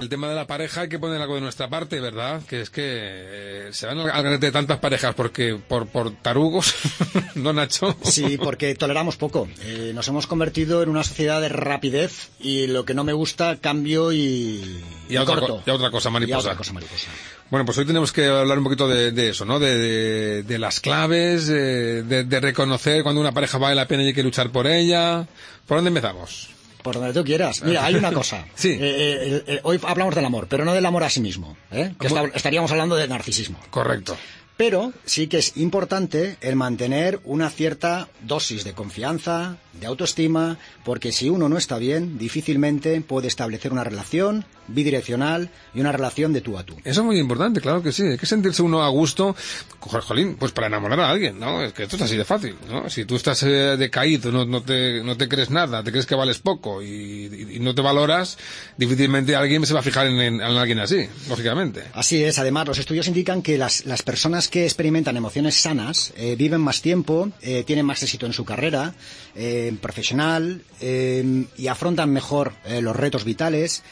El tema de la pareja hay que poner algo de nuestra parte, ¿verdad? Que es que eh, se van al garete de tantas parejas porque por, por tarugos, ¿no, Nacho? Sí, porque toleramos poco. Eh, nos hemos convertido en una sociedad de rapidez y lo que no me gusta, cambio y, Y a otra, corto. co- y a otra cosa Y a otra cosa mariposa. Bueno, pues hoy tenemos que hablar un poquito de, de eso, ¿no? De, de- de las claves, de reconocer cuando una pareja vale la pena y hay que luchar por ella. ¿Por dónde empezamos? Por donde tú quieras. Mira, hay una cosa. Sí. Eh, eh, eh, hoy hablamos del amor, pero no del amor a sí mismo. ¿eh? Que estaríamos hablando de narcisismo. Correcto. Pero sí que es importante el mantener una cierta dosis de confianza, de autoestima, porque si uno no está bien, difícilmente puede establecer una relación bidireccional y una relación de tú a tú. Eso es muy importante, claro que sí. Hay que sentirse uno a gusto, jo- jolín, pues para enamorar a alguien, ¿no? Es que esto es así de fácil, ¿no? Si tú estás eh, decaído, no, no, te, no te crees nada, te crees que vales poco y, y- y no te valoras, difícilmente alguien se va a fijar en, en alguien así, lógicamente. Así es, además los estudios indican que las, las personas que experimentan emociones sanas eh, viven más tiempo, eh, tienen más éxito en su carrera eh, profesional eh, y afrontan mejor eh, los retos vitales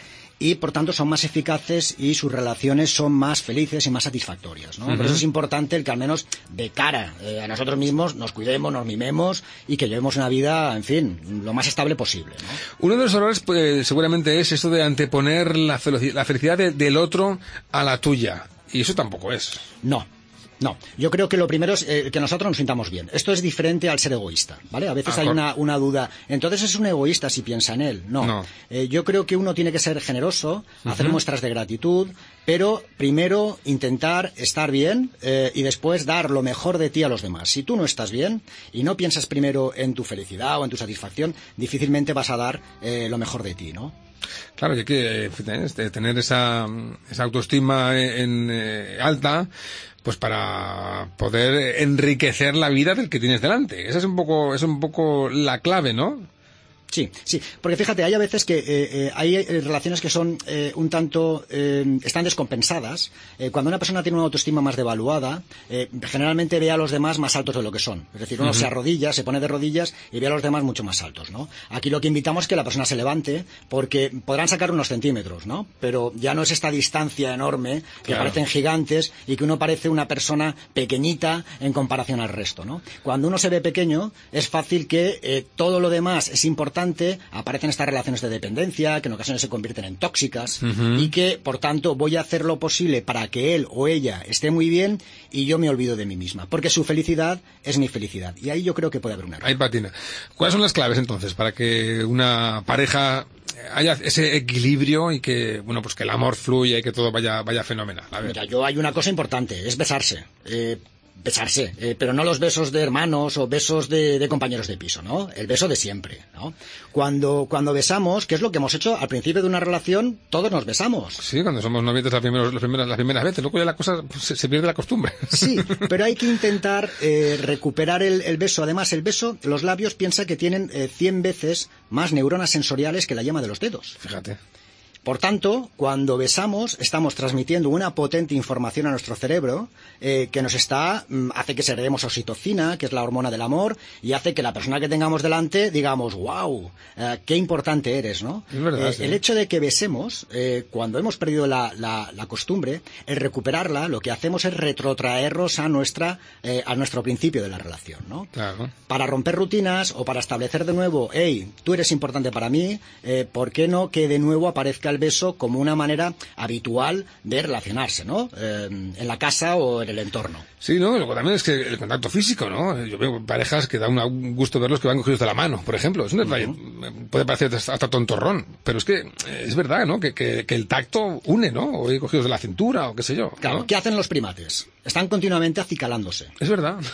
y por tanto son más eficaces y sus relaciones son más felices y más satisfactorias. ¿no? Por eso es importante el que al menos de cara eh, a nosotros mismos nos cuidemos, nos mimemos y que llevemos una vida, en fin, lo más estable posible. ¿no? Uno de los errores pues, seguramente es eso de anteponer la, felici- la felicidad de- del otro a la tuya. Y eso tampoco es. No. No, yo creo que lo primero es eh, que nosotros nos sintamos bien. Esto es diferente al ser egoísta, ¿vale? A veces hay una, una duda. Entonces es un egoísta si piensa en él. No. No. Eh, yo creo que uno tiene que ser generoso, hacer muestras de gratitud, pero primero intentar estar bien eh, y después dar lo mejor de ti a los demás. Si tú no estás bien y no piensas primero en tu felicidad o en tu satisfacción, difícilmente vas a dar eh, lo mejor de ti, ¿no? Claro, y hay que tener esa, esa autoestima en, alta, pues para poder enriquecer la vida del que tienes delante. Esa es un poco, es un poco la clave, ¿no? Sí, sí, porque fíjate, hay a veces que eh, eh, hay eh, relaciones que son eh, un tanto, están descompensadas. Cuando una persona tiene una autoestima más devaluada, generalmente ve a los demás más altos de lo que son. Es decir, uno se arrodilla, se pone de rodillas y ve a los demás mucho más altos, ¿no? Aquí lo que invitamos es que la persona se levante, porque podrán sacar unos centímetros, ¿no? Pero ya no es esta distancia enorme que Claro. parecen gigantes y que uno parece una persona pequeñita en comparación al resto, ¿no? Cuando uno se ve pequeño, es fácil que todo lo demás es importante, aparecen estas relaciones de dependencia, que en ocasiones se convierten en tóxicas, y que, por tanto, voy a hacer lo posible para que él o ella esté muy bien y yo me olvido de mí misma, porque su felicidad es mi felicidad. Y ahí yo creo que puede haber un error. Ahí patina. ¿Cuáles son las claves entonces para que una pareja haya ese equilibrio y que, bueno, pues que el amor fluya y que todo vaya, vaya fenomenal? A ver. Mira, yo hay una cosa importante, es besarse. Eh, besarse, eh, pero no los besos de hermanos o besos de, de compañeros de piso, ¿no? El beso de siempre, ¿no? Cuando, cuando besamos, que es lo que hemos hecho al principio de una relación, todos nos besamos. Sí, cuando somos novietes las primeras, las primeras, las primeras veces, luego ya la cosa pues, se, se pierde la costumbre. Sí, pero hay que intentar eh, recuperar el, el beso. Además, el beso, los labios piensa que tienen eh, 100 veces más neuronas sensoriales que la llama de los dedos. Fíjate. Por tanto, cuando besamos, estamos transmitiendo una potente información a nuestro cerebro eh, que nos está, mm, hace que segreguemos oxitocina, que es la hormona del amor, y hace que la persona que tengamos delante digamos, wow, eh, qué importante eres, ¿no? Es verdad, Eh, sí. El hecho de que besemos, cuando hemos perdido la, la- la costumbre, el recuperarla, lo que hacemos es retrotraernos a nuestra, a nuestro principio de la relación, ¿no? Claro. para romper rutinas o para establecer de nuevo, hey, tú eres importante para mí, ¿por qué no que de nuevo aparezca el beso como una manera habitual de relacionarse, ¿no? Eh, en la casa o en el entorno. Sí, ¿no? Luego también es que el contacto físico, ¿no? Yo veo parejas que da un gusto verlos que van cogidos de la mano, por ejemplo. Es un detalle, puede parecer hasta tontorrón, pero es que es verdad, ¿no? Que, que, que el tacto une, ¿no? O ir cogidos de la cintura o qué sé yo. Claro, ¿no? ¿qué hacen los primates? Están continuamente acicalándose. Es verdad.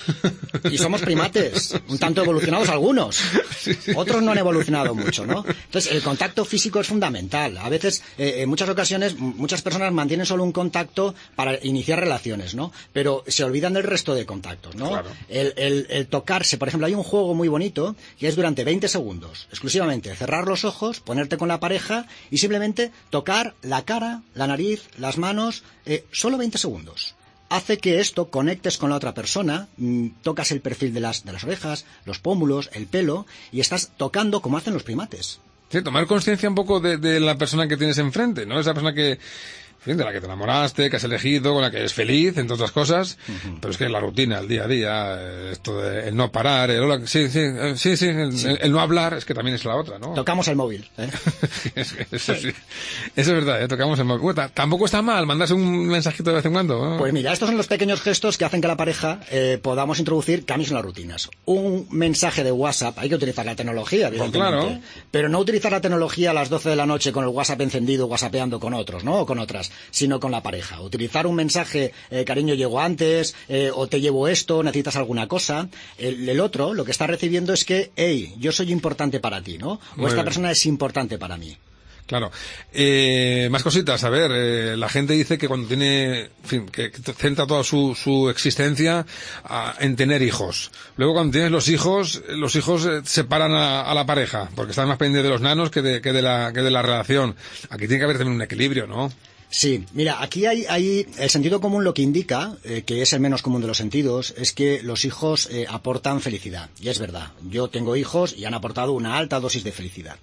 Y somos primates, un tanto evolucionados algunos. Otros no han evolucionado mucho, ¿no? Entonces, el contacto físico es fundamental. A veces eh, en muchas ocasiones, muchas personas mantienen solo un contacto para iniciar relaciones, ¿no? Pero se olvidan del resto de contactos, ¿no? El, tocarse, por ejemplo, hay un juego muy bonito que es durante 20 segundos, exclusivamente cerrar los ojos, ponerte con la pareja y simplemente tocar la cara, la nariz, las manos, eh, solo 20 segundos hace que esto conectes con la otra persona, mm, tocas el perfil de las, de las orejas, los pómulos, el pelo, y estás tocando como hacen los primates. Sí, tomar conciencia un poco de, de, la persona que tienes enfrente, ¿no? Esa persona que, de la que te enamoraste, que has elegido, con la que eres feliz, entre otras cosas, pero es que la rutina, el día a día, esto de el no parar, el, sí, sí, eh, sí, sí, el, no hablar, es que también es la otra, ¿no? Tocamos el móvil, ¿eh? eso, sí. eso es verdad, ¿eh? tocamos el móvil. tampoco está mal mandarse un mensajito de vez en cuando. Pues mira, estos son los pequeños gestos que hacen que la pareja eh, podamos introducir cambios en las rutinas. Un mensaje de WhatsApp, hay que utilizar la tecnología, pues claro. pero no utilizar la tecnología a las 12 de la noche con el WhatsApp encendido, WhatsAppeando con otros, ¿no? O con otras sino con la pareja. Utilizar un mensaje, eh, cariño, llego antes, eh, o te llevo esto, necesitas alguna cosa. El, otro lo que está recibiendo es que, hey, yo soy importante para ti, ¿no? O esta persona es importante para mí. Claro. Eh, más cositas. A ver, la gente dice que cuando tiene, en fin, que, centra toda su, su existencia en tener hijos. Luego cuando tienes los hijos, los hijos separan a, la pareja, porque están más pendientes de los nanos que de, que de, la, que de la relación. Aquí tiene que haber también un equilibrio, ¿no? Sí, mira, aquí hay, el sentido común lo que indica, eh, que es el menos común de los sentidos, es que los hijos eh, aportan felicidad. Y es verdad, yo tengo hijos y han aportado una alta dosis de felicidad.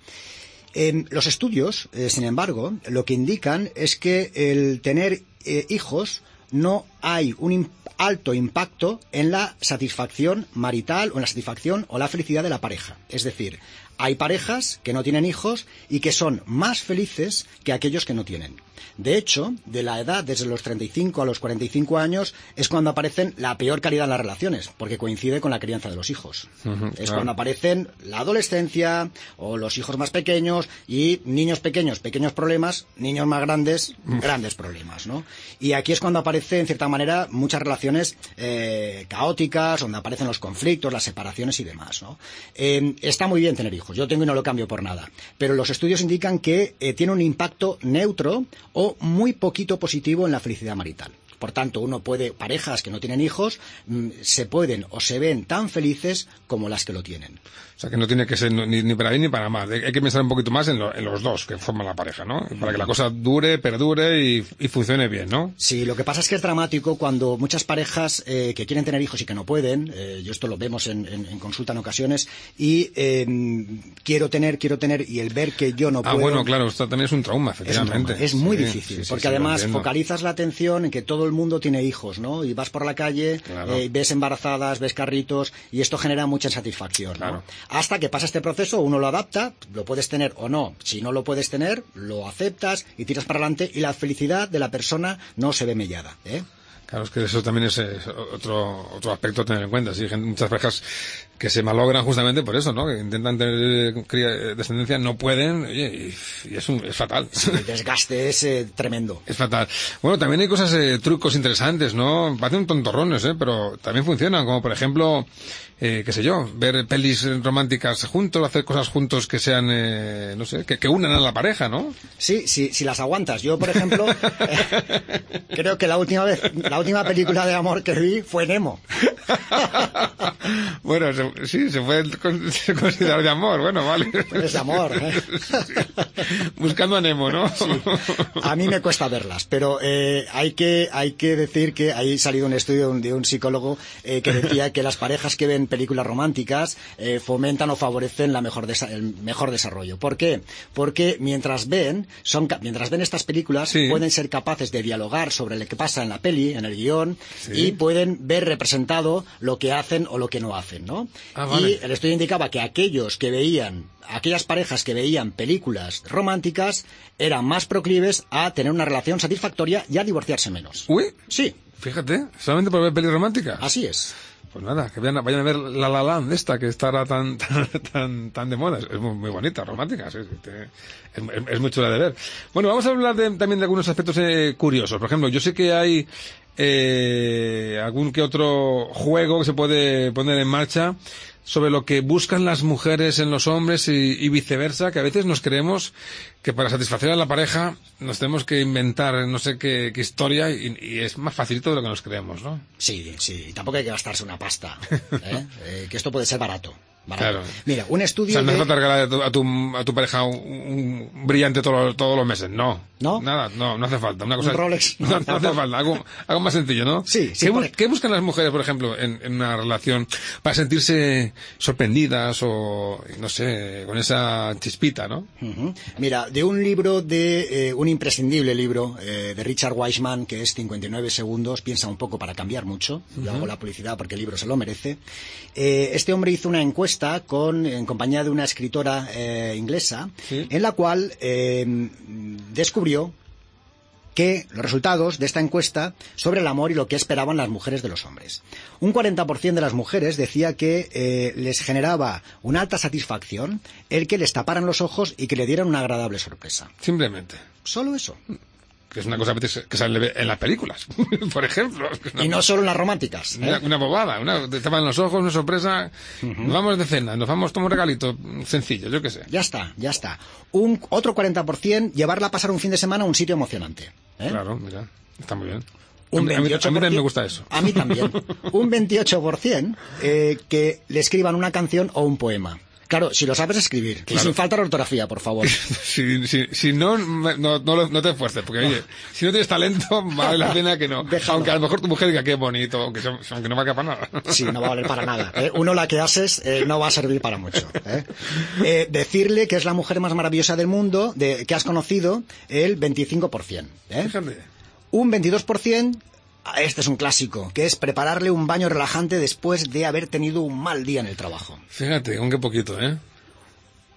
los estudios, eh, sin embargo, lo que indican es que el tener hijos no hay un alto impacto en la satisfacción marital o en la satisfacción o la felicidad de la pareja. Es decir, hay parejas que no tienen hijos y que son más felices que aquellos que no tienen. De hecho, de la edad desde los 35 a los 45 años es cuando aparecen la peor calidad en las relaciones, porque coincide con la crianza de los hijos. es cuando aparecen la adolescencia o los hijos más pequeños y niños pequeños, pequeños problemas, niños más grandes, grandes problemas, ¿no? Y aquí es cuando aparece, en cierta manera, muchas relaciones eh, caóticas, donde aparecen los conflictos, las separaciones y demás, ¿no? Eh, está muy bien tener hijos, yo tengo y no lo cambio por nada, pero los estudios indican que eh, tiene un impacto neutro o muy poquito positivo en la felicidad marital. Por tanto, uno puede, parejas que no tienen hijos, mm, se pueden o se ven tan felices como las que lo tienen. O sea, que no tiene que ser ni, para bien ni para mal. Hay que pensar un poquito más en, los dos que forman la pareja, ¿no? Para que la cosa dure, perdure y, funcione bien, ¿no? Sí, lo que pasa es que es dramático cuando muchas parejas eh, que quieren tener hijos y que no pueden, eh, yo esto lo vemos en, consulta en ocasiones, y em, quiero tener, quiero tener, y el ver que yo no puedo... Ah, bueno, claro, esto también es un trauma, efectivamente. Es, muy difícil, porque además focalizas la atención en que todo el mundo tiene hijos, ¿no? Y vas por la calle, eh, ves embarazadas, ves carritos, y esto genera mucha insatisfacción, Hasta que pasa este proceso, uno lo adapta, lo puedes tener o no. Si no lo puedes tener, lo aceptas y tiras para adelante y la felicidad de la persona no se ve mellada, ¿eh? Claro, es que eso también es, otro, otro aspecto a tener en cuenta. Sí, muchas parejas que se malogran justamente por eso, ¿no? Que intentan tener eh, descendencia, no pueden, y, es, es fatal. el desgaste es eh, tremendo. Es fatal. Bueno, también hay cosas, eh, trucos interesantes, ¿no? Parecen tontorrones, ¿eh? Pero también funcionan, como por ejemplo, eh, qué sé yo, ver pelis románticas juntos, hacer cosas juntos que sean, eh, no sé, que, que, unan a la pareja, ¿no? Sí, sí, si las aguantas. Yo, por ejemplo, creo que la última vez, la última película de amor que vi fue Nemo. bueno, sí, se puede considerar de amor, bueno, vale. es de amor, ¿eh? Buscando a Nemo, ¿no? A mí me cuesta verlas, pero eh, hay, que, hay que decir que ha salido un estudio de un, psicólogo eh, que decía que las parejas que ven películas románticas eh, fomentan o favorecen la mejor el mejor desarrollo. ¿Por qué? Porque mientras ven, son, mientras ven estas películas, pueden ser capaces de dialogar sobre lo que pasa en la peli, en el guion, y pueden ver representado lo que hacen o lo que no hacen, ¿no? Ah, y el estudio indicaba que aquellos que veían, aquellas parejas que veían películas románticas eran más proclives a tener una relación satisfactoria y a divorciarse menos. ¿Uy? Sí. Fíjate, solamente por ver pelis románticas. Así es. Pues nada, que vayan, a ver La La Land esta que estará tan, tan, tan, de moda. Es muy, bonita, romántica, es, es, muy chula de ver. Bueno, vamos a hablar también de algunos aspectos eh, curiosos. Por ejemplo, yo sé que hay eh, algún que otro juego que se puede poner en marcha sobre lo que buscan las mujeres en los hombres y, viceversa, que a veces nos creemos que para satisfacer a la pareja nos tenemos que inventar no sé qué, historia y, es más facilito de lo que nos creemos, ¿no? Sí, sí, tampoco hay que gastarse una pasta, ¿eh? Eh, que esto puede ser barato. Claro. Mira, un estudio. O sea, no es de... a, tu, a, tu, pareja un, brillante todos los meses, no. ¿No? Nada, no, no hace falta. Una cosa, un Rolex. No, no, hace falta, algo, algo, más sencillo, ¿no? Sí, sí. ¿Qué, buscan las mujeres, por ejemplo, en, en, una relación para sentirse sorprendidas o, no sé, con esa chispita, ¿no? Mira, de un libro de, eh, un imprescindible libro eh, de Richard Weissman, que es 59 segundos, piensa un poco para cambiar mucho. Yo hago la publicidad porque el libro se lo merece. Eh, este hombre hizo una encuesta con, en compañía de una escritora eh, inglesa, en la cual eh, descubrió que los resultados de esta encuesta sobre el amor y lo que esperaban las mujeres de los hombres. Un 40% de las mujeres decía que eh, les generaba una alta satisfacción el que les taparan los ojos y que le dieran una agradable sorpresa. Simplemente. Solo eso que es una cosa que sale en las películas, por ejemplo. y no solo en las románticas. ¿eh? Una, bobada, una, te tapan los ojos, una sorpresa, nos vamos de cena, nos vamos a tomar un regalito sencillo, yo qué sé. Ya está, ya está. Un otro 40% llevarla a pasar un fin de semana a un sitio emocionante. ¿eh? Claro, mira, está muy bien. Un a, mí, también me gusta eso. A mí también. un 28% eh, que le escriban una canción o un poema. Claro, si lo sabes escribir. Y sin falta de ortografía, por favor. si, si, no, no, no, te esfuerces, porque oye, si no tienes talento, vale la pena que no. Aunque a lo mejor tu mujer diga qué bonito, aunque, aunque no valga para nada. sí, no va a valer para nada. ¿eh? Uno la que haces eh, no va a servir para mucho. ¿eh? decirle que es la mujer más maravillosa del mundo, de, que has conocido, el 25%. Fíjate. Un 22% este es un clásico, que es prepararle un baño relajante después de haber tenido un mal día en el trabajo. Fíjate, aunque poquito, ¿eh?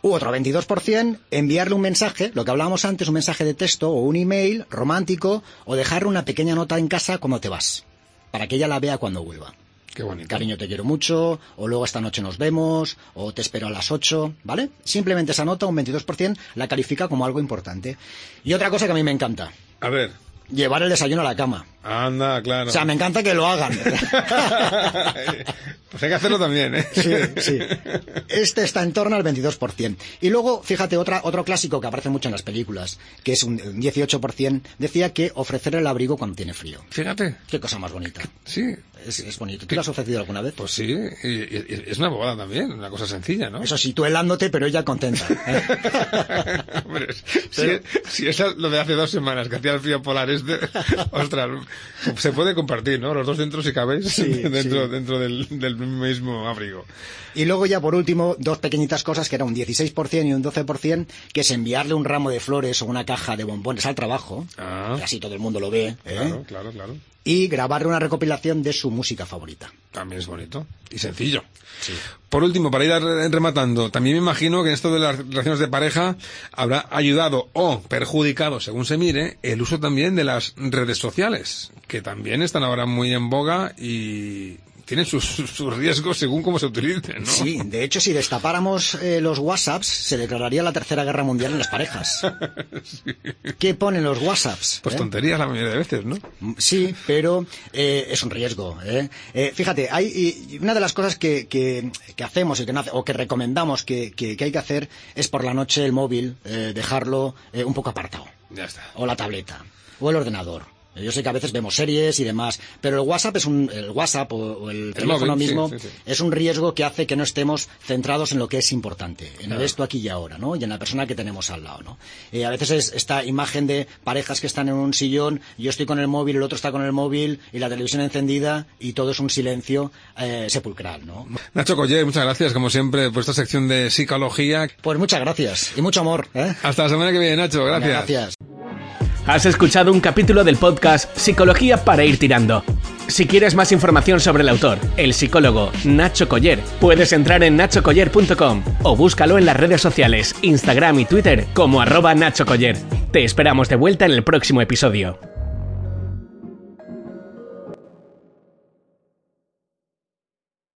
U otro 22%, enviarle un mensaje, lo que hablábamos antes, un mensaje de texto o un email romántico, o dejarle una pequeña nota en casa cuando te vas, para que ella la vea cuando vuelva. Qué bonito. Cariño, te quiero mucho, o luego esta noche nos vemos, o te espero a las 8, ¿vale? Simplemente esa nota, un 22%, la califica como algo importante. Y otra cosa que a mí me encanta. A ver llevar el desayuno a la cama. Anda, claro. O sea, me encanta que lo hagan. pues hay que hacerlo también, ¿eh? Sí, sí. Este está en torno al 22%. Y luego, fíjate, otra, otro clásico que aparece mucho en las películas, que es un 18%, decía que ofrecer el abrigo cuando tiene frío. Fíjate. Qué cosa más bonita. Sí. Es, bonito. ¿Tú lo has ofrecido alguna vez? Pues sí, y, es una bobada también, una cosa sencilla, ¿no? Eso sí, tú helándote, pero ella contenta. ¿eh? Hombre, si, es lo de hace dos semanas que hacía el frío polar este, ostras, se puede compartir, ¿no? Los dos dentro si cabéis, dentro, dentro del, del, mismo abrigo. Y luego ya por último, dos pequeñitas cosas que era un 16% y un 12%, que es enviarle un ramo de flores o una caja de bombones al trabajo, ah. así todo el mundo lo ve. ¿eh? Claro, claro, claro. Y grabarle una recopilación de su música favorita. También es bonito y sencillo. Por último, para ir rematando, también me imagino que en esto de las relaciones de pareja habrá ayudado o perjudicado, según se mire, el uso también de las redes sociales, que también están ahora muy en boga y tienen sus, riesgos según cómo se utilicen, ¿no? Sí, de hecho, si destapáramos eh, los WhatsApps, se declararía la Tercera Guerra Mundial en las parejas. ¿Qué ponen los WhatsApps? Pues eh? tonterías la mayoría de veces, ¿no? Sí, pero eh, es un riesgo. fíjate, hay una de las cosas que, que, hacemos y que o que recomendamos que, que, hay que hacer es por la noche el móvil dejarlo un poco apartado. Ya está. O la tableta. O el ordenador. Yo sé que a veces vemos series y demás, pero el WhatsApp es un, el WhatsApp o, el, teléfono mismo es un riesgo que hace que no estemos centrados en lo que es importante, en el esto aquí y ahora, ¿no? Y en la persona que tenemos al lado, ¿no? Eh, a veces es esta imagen de parejas que están en un sillón, yo estoy con el móvil, el otro está con el móvil y la televisión encendida y todo es un silencio eh, sepulcral, ¿no? Nacho Coller, muchas gracias como siempre por esta sección de psicología. Pues muchas gracias y mucho amor. ¿eh? Hasta la semana que viene, Nacho. Gracias. gracias. Has escuchado un capítulo del podcast Psicología para ir tirando. Si quieres más información sobre el autor, el psicólogo Nacho Coller, puedes entrar en nachocoller.com o búscalo en las redes sociales, Instagram y Twitter como arroba Nacho Coller. Te esperamos de vuelta en el próximo episodio.